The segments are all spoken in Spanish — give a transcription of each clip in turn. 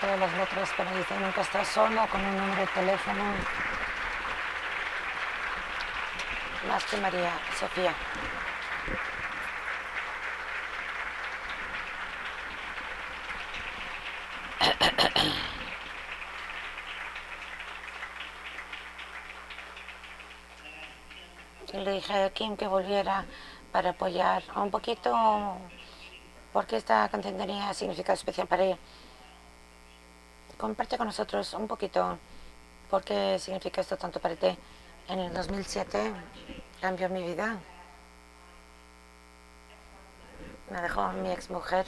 todas las letras, pero dice nunca estás sola con un número de teléfono. Más que María Sofía. Le dije a Kim que volviera para apoyar un poquito porque esta canción tenía significado especial para ella. Comparte con nosotros un poquito por qué significa esto tanto para ti. En el 2007 cambió mi vida. Me dejó mi ex mujer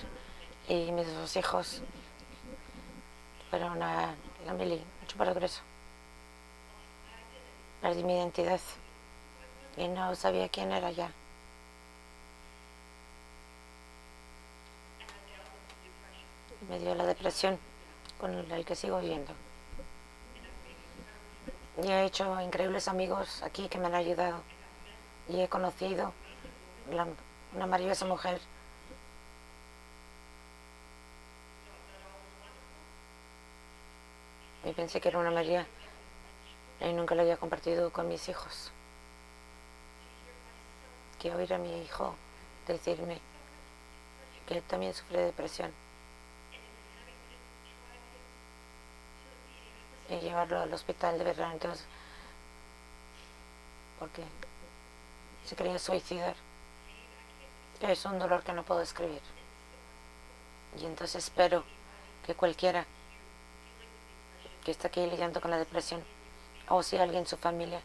y mis dos hijos. Fueron a la mili, mucho progreso. Perdí mi identidad y no sabía quién era ya. Me dio la depresión con el que sigo viviendo. Y he hecho increíbles amigos aquí que me han ayudado. Y he conocido una maravillosa mujer. Y pensé que era una María y nunca la había compartido con mis hijos. Quiero oír a mi hijo decirme que también sufre de depresión. Y llevarlo al hospital de verdad. Entonces, porque se quería suicidar. Es un dolor que no puedo escribir. Y entonces espero que cualquiera que está aquí lidiando con la depresión, o si alguien en su familia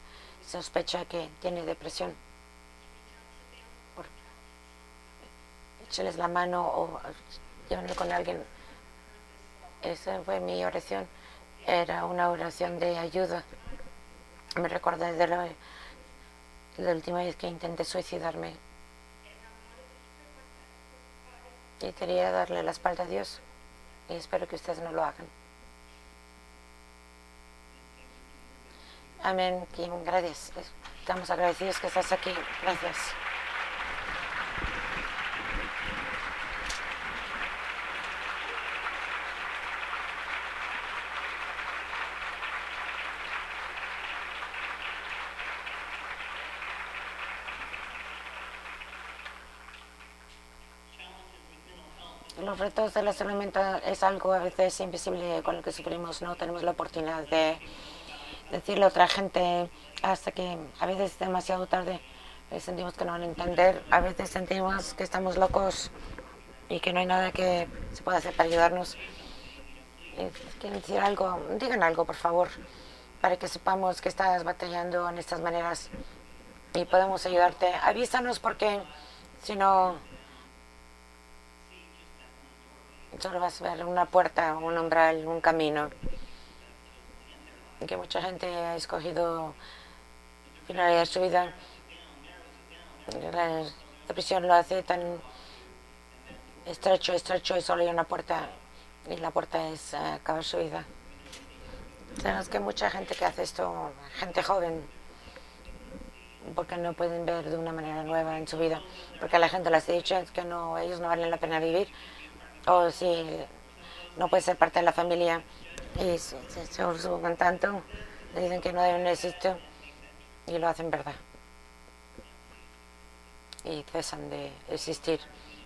sospecha que tiene depresión, por, écheles la mano o llévenlo con alguien. Esa fue mi oración era una oración de ayuda. Me recordé de la, última vez que intenté suicidarme. Y quería darle la espalda a Dios. Y espero que ustedes no lo hagan. Amén, Kim. Gracias. Estamos agradecidos que estás aquí. Gracias. Retos de la salud mental es algo a veces invisible con lo que sufrimos, no tenemos la oportunidad de decirle a otra gente hasta que a veces demasiado tarde eh, sentimos que no van a entender, a veces sentimos que estamos locos y que no hay nada que se pueda hacer para ayudarnos. Eh, quieren decir algo, digan algo por favor, para que sepamos que estás batallando en estas maneras y podemos ayudarte. Avísanos porque si no solo vas a ver una puerta, un umbral, un camino. Que mucha gente ha escogido finalizar su vida. La depresión lo hace tan estrecho, estrecho y solo hay una puerta. Y la puerta es acabar su vida. Sabemos que mucha gente que hace esto, gente joven, porque no pueden ver de una manera nueva en su vida, porque la gente les ha dicho que no, ellos no valen la pena vivir o si no puede ser parte de la familia y se, se, tanto, le dicen que no deben existir y lo hacen verdad. Y cesan de existir.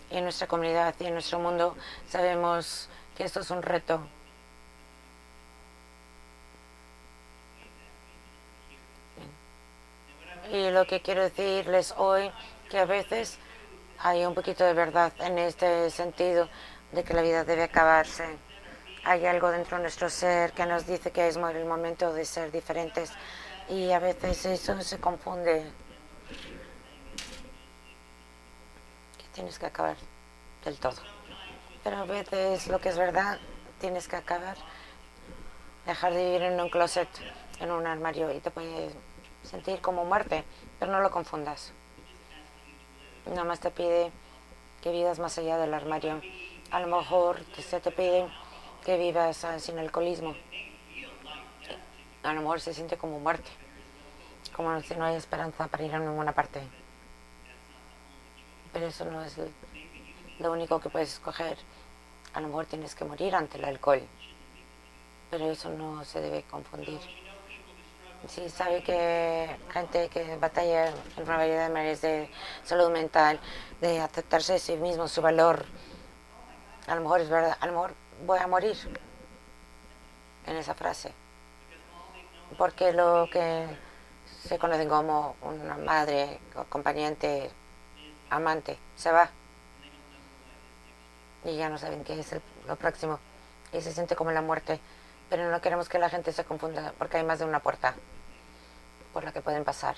En nuestra comunidad y en nuestro mundo sabemos que esto es un reto. Y lo que quiero decirles hoy, que a veces hay un poquito de verdad en este sentido de que la vida debe acabarse. Hay algo dentro de nuestro ser que nos dice que es el momento de ser diferentes y a veces eso se confunde. Que tienes que acabar del todo. Pero a veces lo que es verdad, tienes que acabar, dejar de vivir en un closet, en un armario y te puedes sentir como muerte, pero no lo confundas. Nada más te pide que vivas más allá del armario a lo mejor se te pide que vivas ah, sin alcoholismo. A lo mejor se siente como muerte, como si no hay esperanza para ir a ninguna parte. Pero eso no es lo único que puedes escoger. A lo mejor tienes que morir ante el alcohol. pero eso no se debe confundir. Si sabe que gente que batalla en una variedad de maneras de salud mental, de aceptarse a sí mismo, su valor, a lo mejor es verdad, a lo mejor voy a morir en esa frase. Porque lo que se conoce como una madre, acompañante, amante, se va. Y ya no saben qué es lo próximo. Y se siente como la muerte. Pero no queremos que la gente se confunda porque hay más de una puerta por la que pueden pasar.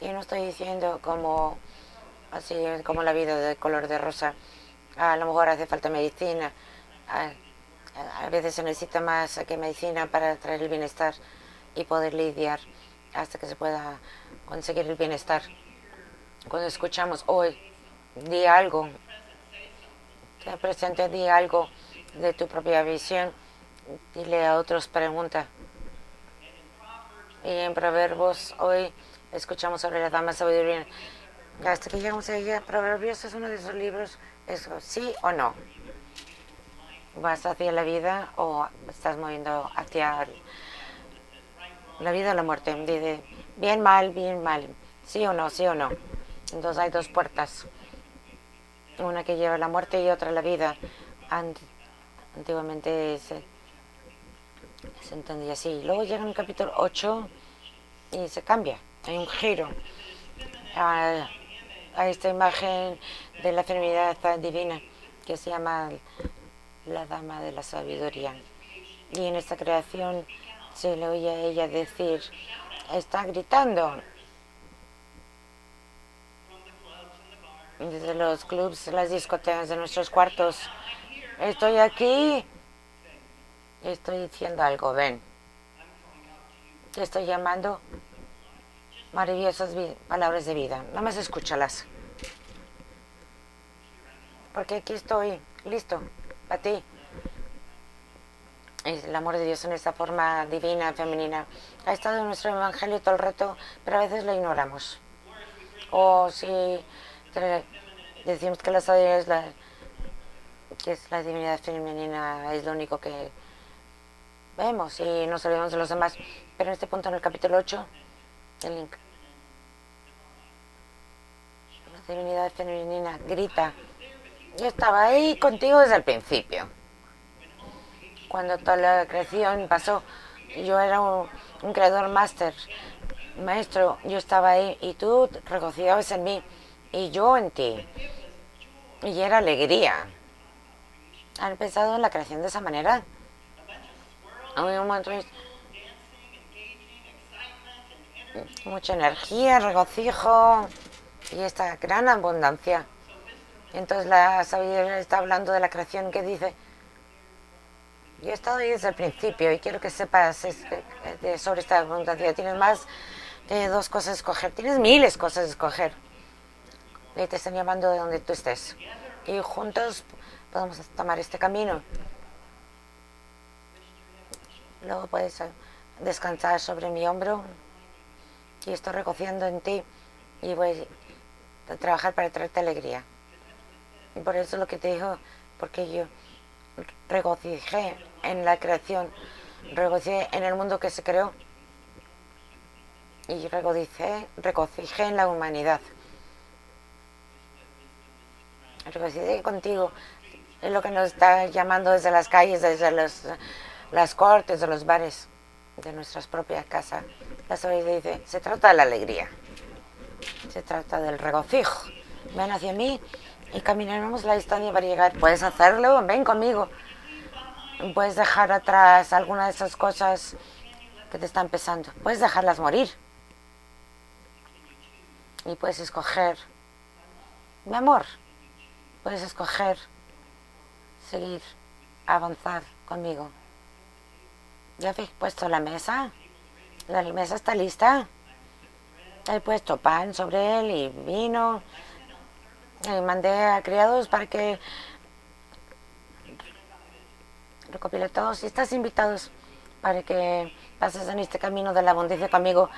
Y no estoy diciendo como así como la vida de color de rosa. A lo mejor hace falta medicina. A, veces se necesita más que medicina para traer el bienestar y poder lidiar hasta que se pueda conseguir el bienestar. Cuando escuchamos hoy, di algo, te presente, di algo de tu propia visión, dile a otros pregunta. Y en Proverbios hoy escuchamos sobre la dama sabiduría. Hasta que llegamos a ella, Proverbios es uno de esos libros, es sí o no. ¿Vas hacia la vida o estás moviendo hacia la vida o la muerte? Dice, bien, mal, bien, mal. Sí o no, sí o no. Entonces hay dos puertas. Una que lleva a la muerte y otra a la vida. Antiguamente se, entendía así. Luego llega el capítulo 8 y se cambia. Hay un giro a, a esta imagen de la enfermedad divina que se llama la Dama de la Sabiduría. Y en esta creación se le oye a ella decir, está gritando. Desde los clubs, las discotecas de nuestros cuartos, estoy aquí, estoy diciendo algo, ven. Te estoy llamando maravillosas palabras de vida. Nada más escúchalas. Porque aquí estoy, listo, para ti. El amor de Dios en esta forma divina, femenina. Ha estado en nuestro evangelio todo el rato, pero a veces lo ignoramos. O si decimos que la sabiduría es la, que es la divinidad femenina, es lo único que vemos y nos olvidamos de los demás. Pero en este punto, en el capítulo 8, el La divinidad femenina grita. Yo estaba ahí contigo desde el principio cuando toda la creación pasó, yo era un, creador máster, maestro, yo estaba ahí y tú regocijabas en mí y yo en ti. Y era alegría. ¿Han empezado en la creación de esa manera? mucha energía, regocijo y esta gran abundancia. Entonces la sabiduría está hablando de la creación que dice, yo he estado ahí desde el principio y quiero que sepas sobre esta abundancia. Tienes más de dos cosas a escoger, tienes miles cosas a escoger. Y te están llamando de donde tú estés. Y juntos podemos tomar este camino. Luego puedes descansar sobre mi hombro y estoy recogiendo en ti y voy trabajar para traerte alegría. Y por eso lo que te digo, porque yo regocijé en la creación, regocijé en el mundo que se creó y regocijé, regocijé en la humanidad. Regocijé contigo, es lo que nos está llamando desde las calles, desde las cortes, de los bares, de nuestras propias casas. La sabiduría dice, se trata de la alegría, se trata del regocijo. Ven hacia mí y caminaremos la distancia para llegar. ¿Puedes hacerlo? Ven conmigo. Puedes dejar atrás alguna de esas cosas que te están pesando. Puedes dejarlas morir. Y puedes escoger, mi amor, puedes escoger seguir, avanzar conmigo. Ya he puesto la mesa. La mesa está lista. He puesto pan sobre él y vino. Eh, mandé a criados para que recopile todos y estás invitados para que pases en este camino de la abundancia conmigo.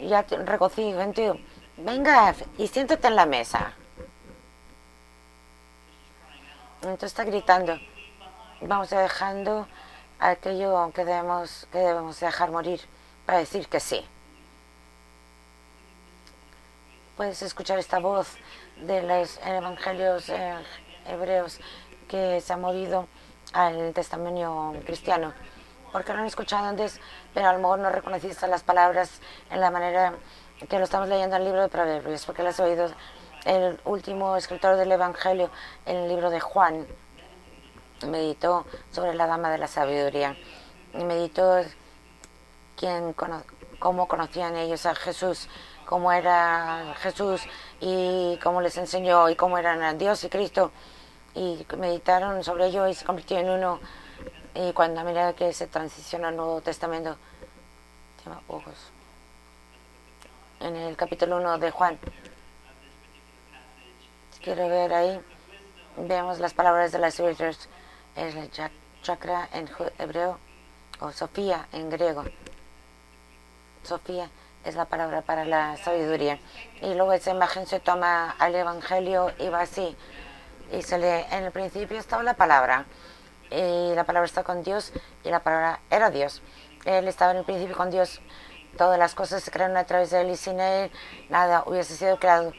Ya te regocijo en. Venga y siéntate en la mesa. Entonces está gritando. Vamos dejando aquello que debemos, que debemos dejar morir para decir que sí. Puedes escuchar esta voz de los evangelios eh, hebreos que se ha movido al testimonio cristiano, porque lo han escuchado antes, pero a lo mejor no reconociste las palabras en la manera que lo estamos leyendo en el libro de Proverbios, porque lo has oído el último escritor del Evangelio en el libro de Juan, meditó sobre la dama de la sabiduría, y meditó quién, cómo conocían ellos a Jesús, cómo era Jesús y cómo les enseñó y cómo eran Dios y Cristo. Y meditaron sobre ello y se convirtió en uno. Y cuando a medida que se transiciona al Nuevo Testamento, en el capítulo 1 de Juan, quiero ver ahí, vemos las palabras de las Scriptures, es la chakra en hebreo o Sofía en griego. Sofía es la palabra para la sabiduría. Y luego esa imagen se toma al Evangelio y va así y se lee, en el principio estaba la palabra, y la palabra está con Dios, y la palabra era Dios. Él estaba en el principio con Dios, todas las cosas se crearon a través de él, y sin él nada hubiese sido creado.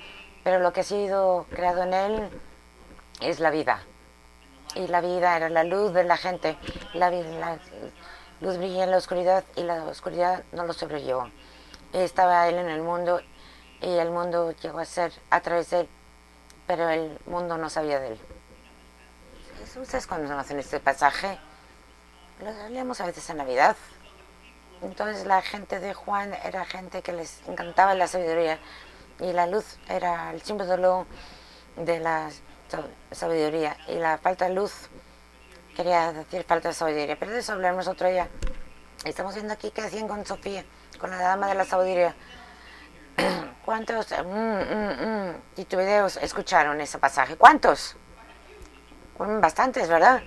Pero lo que ha sido creado en él es la vida. Y la vida era la luz de la gente. La, luz brilla en la oscuridad y la oscuridad no lo sobrellevó. Estaba él en el mundo y el mundo llegó a ser a través de él pero el mundo no sabía de él. ¿Ustedes conocen este pasaje? Lo leemos a veces en Navidad. Entonces la gente de Juan era gente que les encantaba la sabiduría y la luz era el símbolo de la sabiduría y la falta de luz quería decir falta de sabiduría. Pero de eso hablaremos otro día. Estamos viendo aquí que hacían con Sofía, con la dama de la sabiduría. ¿Cuántos mm, mm, mm, escucharon ese pasaje? ¿Cuántos? Bastantes, ¿verdad?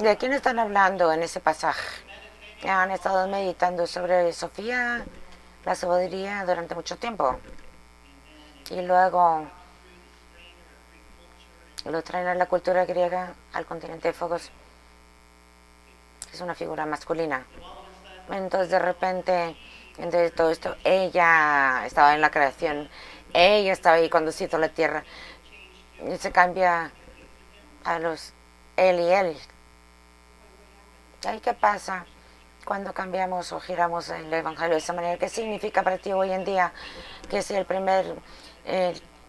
¿De quién están hablando en ese pasaje? Han estado meditando sobre Sofía, la sabiduría, durante mucho tiempo. Y luego lo traen a la cultura griega, al continente de Fogos. Es una figura masculina. Entonces de repente entonces todo esto, ella estaba en la creación, ella estaba ahí cuando se hizo la tierra. Y se cambia a los él y él. ¿Y qué pasa cuando cambiamos o giramos el Evangelio de esa manera? ¿Qué significa para ti hoy en día que si el primer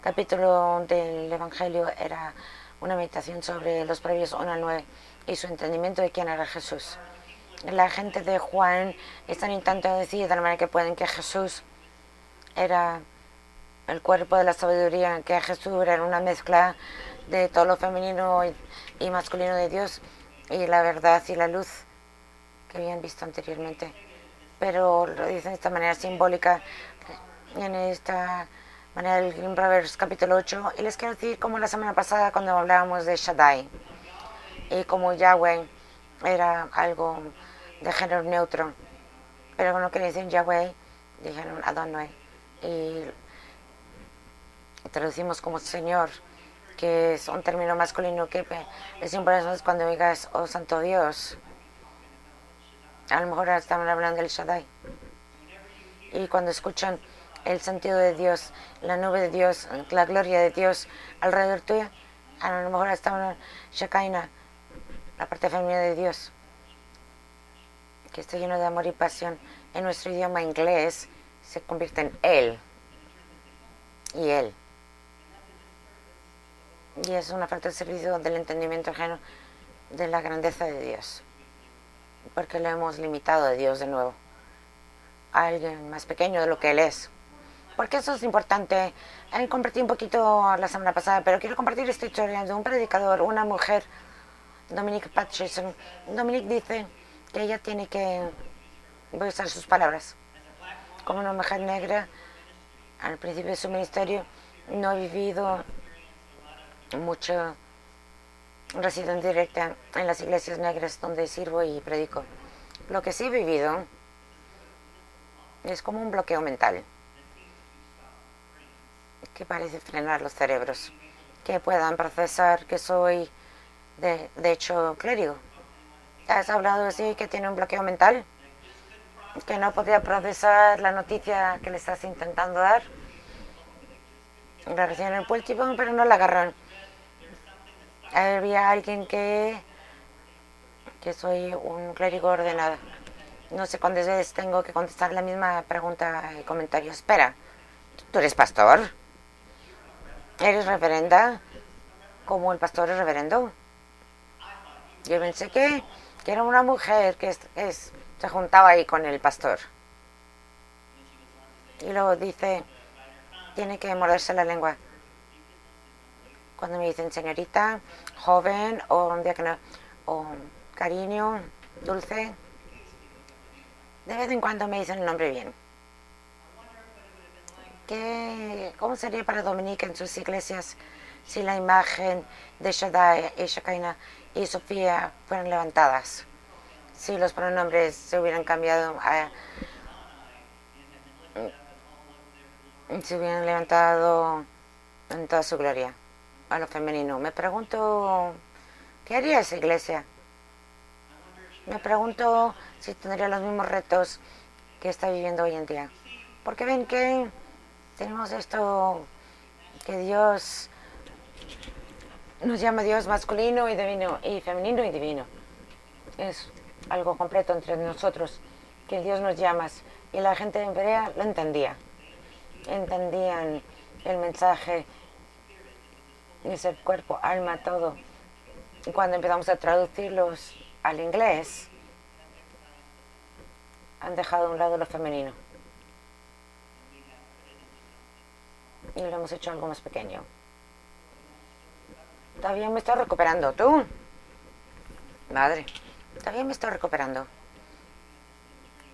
capítulo del Evangelio era una meditación sobre los previos 1 al 9 y su entendimiento de quién era Jesús? la gente de Juan están intentando decir de la manera que pueden que Jesús era el cuerpo de la sabiduría, que Jesús era una mezcla de todo lo femenino y, masculino de Dios y la verdad y la luz que habían visto anteriormente. Pero lo dicen de esta manera simbólica, en esta manera del Green Proverbs capítulo 8. Y les quiero decir como la semana pasada cuando hablábamos de Shaddai y como Yahweh era algo de género neutro, pero cuando que dicen Yahweh, dijeron Adonai. Y traducimos como Señor, que es un término masculino que es importante cuando digas, oh Santo Dios. A lo mejor estaban hablando del Shaddai. Y cuando escuchan el sentido de Dios, la nube de Dios, la gloria de Dios alrededor tuya, a lo mejor estaban Shekinah, la parte femenina de Dios que está lleno de amor y pasión, en nuestro idioma inglés se convierte en él y él. Y es una falta de servicio del entendimiento ajeno de la grandeza de Dios, porque le hemos limitado a Dios de nuevo, a alguien más pequeño de lo que Él es. Porque eso es importante. Eh, compartí un poquito la semana pasada, pero quiero compartir esta historia de un predicador, una mujer, Dominique Patterson. Dominique dice que ella tiene que, voy a usar sus palabras, como una mujer negra, al principio de su ministerio, no he vivido mucho residencia directa en las iglesias negras donde sirvo y predico. Lo que sí he vivido es como un bloqueo mental que parece frenar los cerebros, que puedan procesar que soy de, de hecho clérigo has hablado así que tiene un bloqueo mental, que no podía procesar la noticia que le estás intentando dar. La recién en el púlpito, pero no la agarran. Había alguien que que soy un clérigo ordenado. No sé cuántas veces tengo que contestar la misma pregunta y comentario. Espera, ¿tú eres pastor? ¿Eres reverenda? ¿Como el pastor es reverendo? Yo pensé que, que era una mujer que es, se juntaba ahí con el pastor. Y luego dice, tiene que morderse la lengua. Cuando me dicen señorita, joven o un día que no, o cariño, dulce. De vez en cuando me dicen el nombre bien. ¿Qué, ¿Cómo sería para Dominique en sus iglesias si la imagen de Shaddai y Shekinah y Sofía fueran levantadas? Si los pronombres se hubieran cambiado a, se hubieran levantado en toda su gloria a lo femenino. Me pregunto, ¿qué haría esa iglesia? Me pregunto si tendría los mismos retos que está viviendo hoy en día. Porque ven que tenemos esto que Dios nos llama Dios masculino y divino y femenino y divino. Es algo completo entre nosotros que Dios nos llama y la gente en Berea lo entendía. Entendían el mensaje de ser cuerpo, alma, todo. Y cuando empezamos a traducirlos al inglés, han dejado a un lado lo femenino. Y lo hemos hecho algo más pequeño. Todavía me estoy recuperando. ¿Tú? Madre, todavía me estoy recuperando.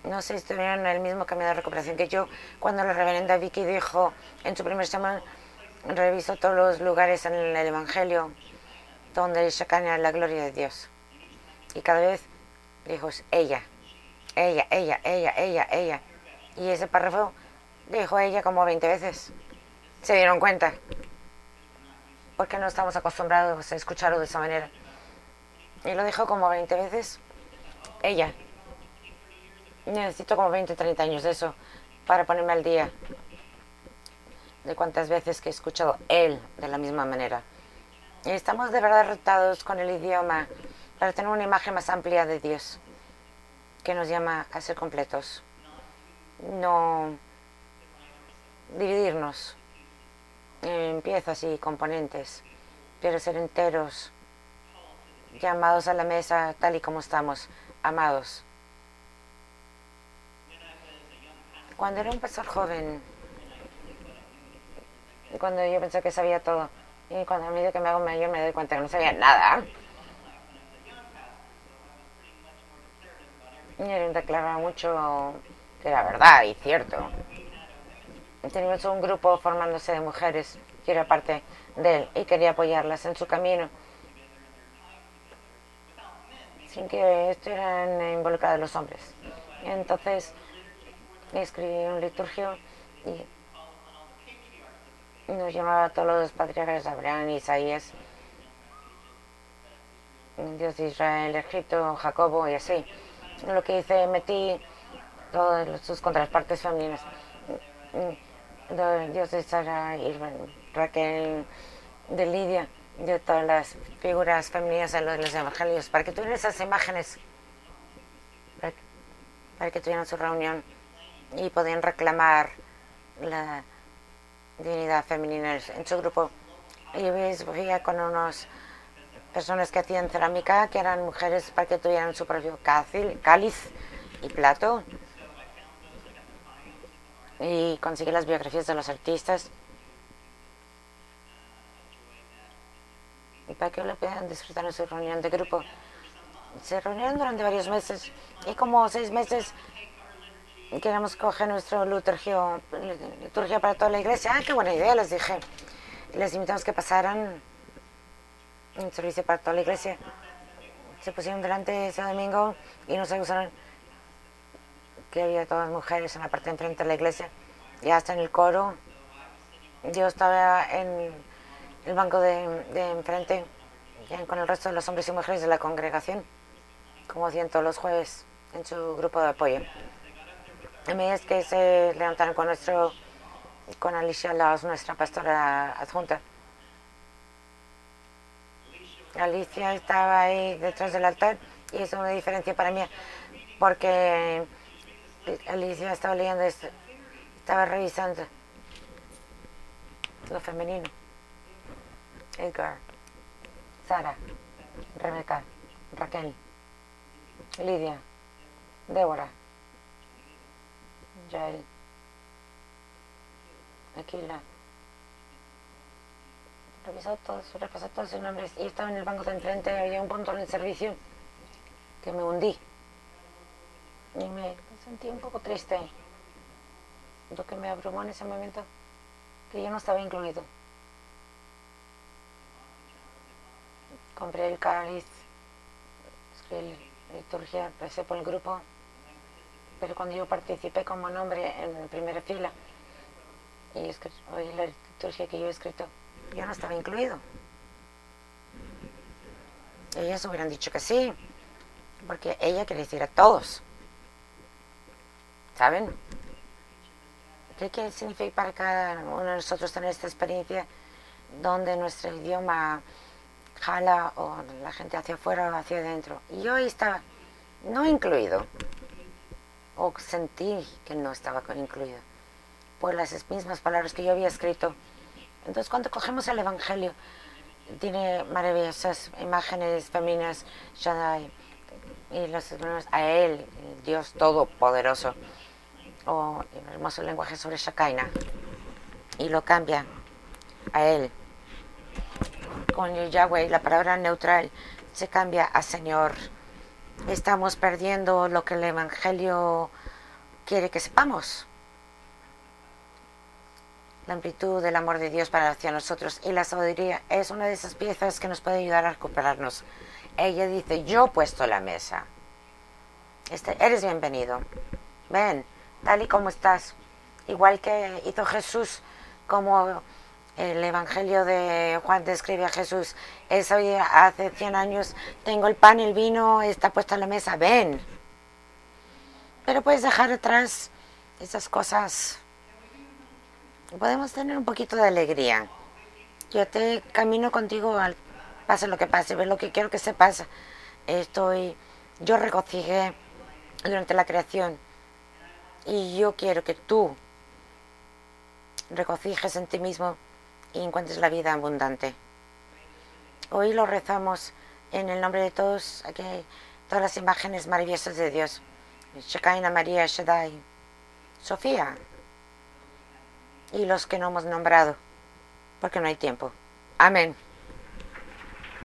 No sé si estuvieron en el mismo camino de recuperación que yo cuando la reverenda Vicky dijo en su primer semana, revisó todos los lugares en el Evangelio donde era la gloria de Dios. Y cada vez dijo, ella, ella, ella, ella, ella, ella. Y ese párrafo dijo ella como 20 veces. Se dieron cuenta. Porque no estamos acostumbrados a escucharlo de esa manera. Y lo dijo como 20 veces. Ella. Necesito como 20, 30 años de eso para ponerme al día de cuántas veces que he escuchado él de la misma manera. Y estamos de verdad retados con el idioma para tener una imagen más amplia de Dios, que nos llama a ser completos, no dividirnos en piezas y componentes, pero ser enteros, llamados a la mesa tal y como estamos, amados. Cuando era un pastor joven, cuando yo pensé que sabía todo, y cuando a medida que me hago mayor me doy cuenta que no sabía nada, Y él declaraba mucho que era verdad y cierto. Teníamos un grupo formándose de mujeres, que era parte de él, y quería apoyarlas en su camino. Sin que estuvieran involucrados los hombres. entonces escribí un liturgio y nos llamaba a todos los patriarcas, Abraham, Isaías, Dios de Israel, Egipto, Jacobo y así lo que hice, metí todas sus contrapartes femeninas. De Sara, Raquel, de Lidia, de todas las figuras femeninas de los evangelios, para que tuvieran esas imágenes, para, que tuvieran su reunión y podían reclamar la divinidad femenina en su grupo. Y veía con unos personas que hacían cerámica, que eran mujeres para que tuvieran su propio cáliz y plato. Y conseguí las biografías de los artistas. Y para que lo puedan disfrutar en su reunión de grupo. Se reunieron durante varios meses y como seis meses queremos coger nuestro liturgia, liturgia para toda la iglesia. Ah, qué buena idea, les dije. Les invitamos que pasaran un servicio para toda la iglesia. Se pusieron delante ese domingo y nos acusaron había todas mujeres en la parte de enfrente de la iglesia y hasta en el coro. Yo estaba en el banco de, enfrente con el resto de los hombres y mujeres de la congregación, como ciento los jueves en su grupo de apoyo. A mí es que se levantaron con nuestro, con Alicia Laos, nuestra pastora adjunta. Alicia estaba ahí detrás del altar y es una diferencia para mí porque Alicia estaba leyendo esto, estaba revisando. Lo femenino. Edgar, Sara, Rebeca, Raquel, Lidia, Débora, Jael, Aquila. Revisó todos, repasó todos sus nombres. Y estaba en el banco de enfrente, había un punto en el servicio que me hundí. Y me sentí un poco triste. Lo que me abrumó en ese momento, que yo no estaba incluido. Compré el cáliz, escribí la liturgia, empecé por el grupo, pero cuando yo participé como nombre en la primera fila y oí la liturgia que yo he escrito, yo no estaba incluido. Ellas hubieran dicho que sí, porque ella quiere decir a todos. ¿Saben? ¿Qué, ¿Qué significa para cada uno de nosotros tener esta experiencia donde nuestro idioma jala o la gente hacia afuera o hacia adentro? Y yo ahí estaba, no incluido, o sentí que no estaba incluido, por las mismas palabras que yo había escrito. Entonces, cuando cogemos el Evangelio, tiene maravillosas imágenes femeninas, Shaddai, y los a Él, Dios Todopoderoso o el hermoso lenguaje sobre Shakaina y lo cambia a él. Con Yahweh, la palabra neutral se cambia a Señor. Estamos perdiendo lo que el Evangelio quiere que sepamos. La amplitud del amor de Dios para hacia nosotros y la sabiduría es una de esas piezas que nos puede ayudar a recuperarnos. Ella dice, yo he puesto la mesa. Este, eres bienvenido. Ven tal y como estás. Igual que hizo Jesús, como el Evangelio de Juan describe a Jesús. Es hace 100 años, tengo el pan, el vino, está puesto en la mesa, ven. Pero puedes dejar atrás esas cosas. Podemos tener un poquito de alegría. Yo te camino contigo, al, pase lo que pase, ve lo que quiero que se pase. Estoy, yo regocijé durante la creación y yo quiero que tú regocijes en ti mismo y encuentres la vida abundante. Hoy lo rezamos en el nombre de todos, aquí todas las imágenes maravillosas de Dios. Shekinah, María, Shaddai, Sofía y los que no hemos nombrado, porque no hay tiempo. Amén.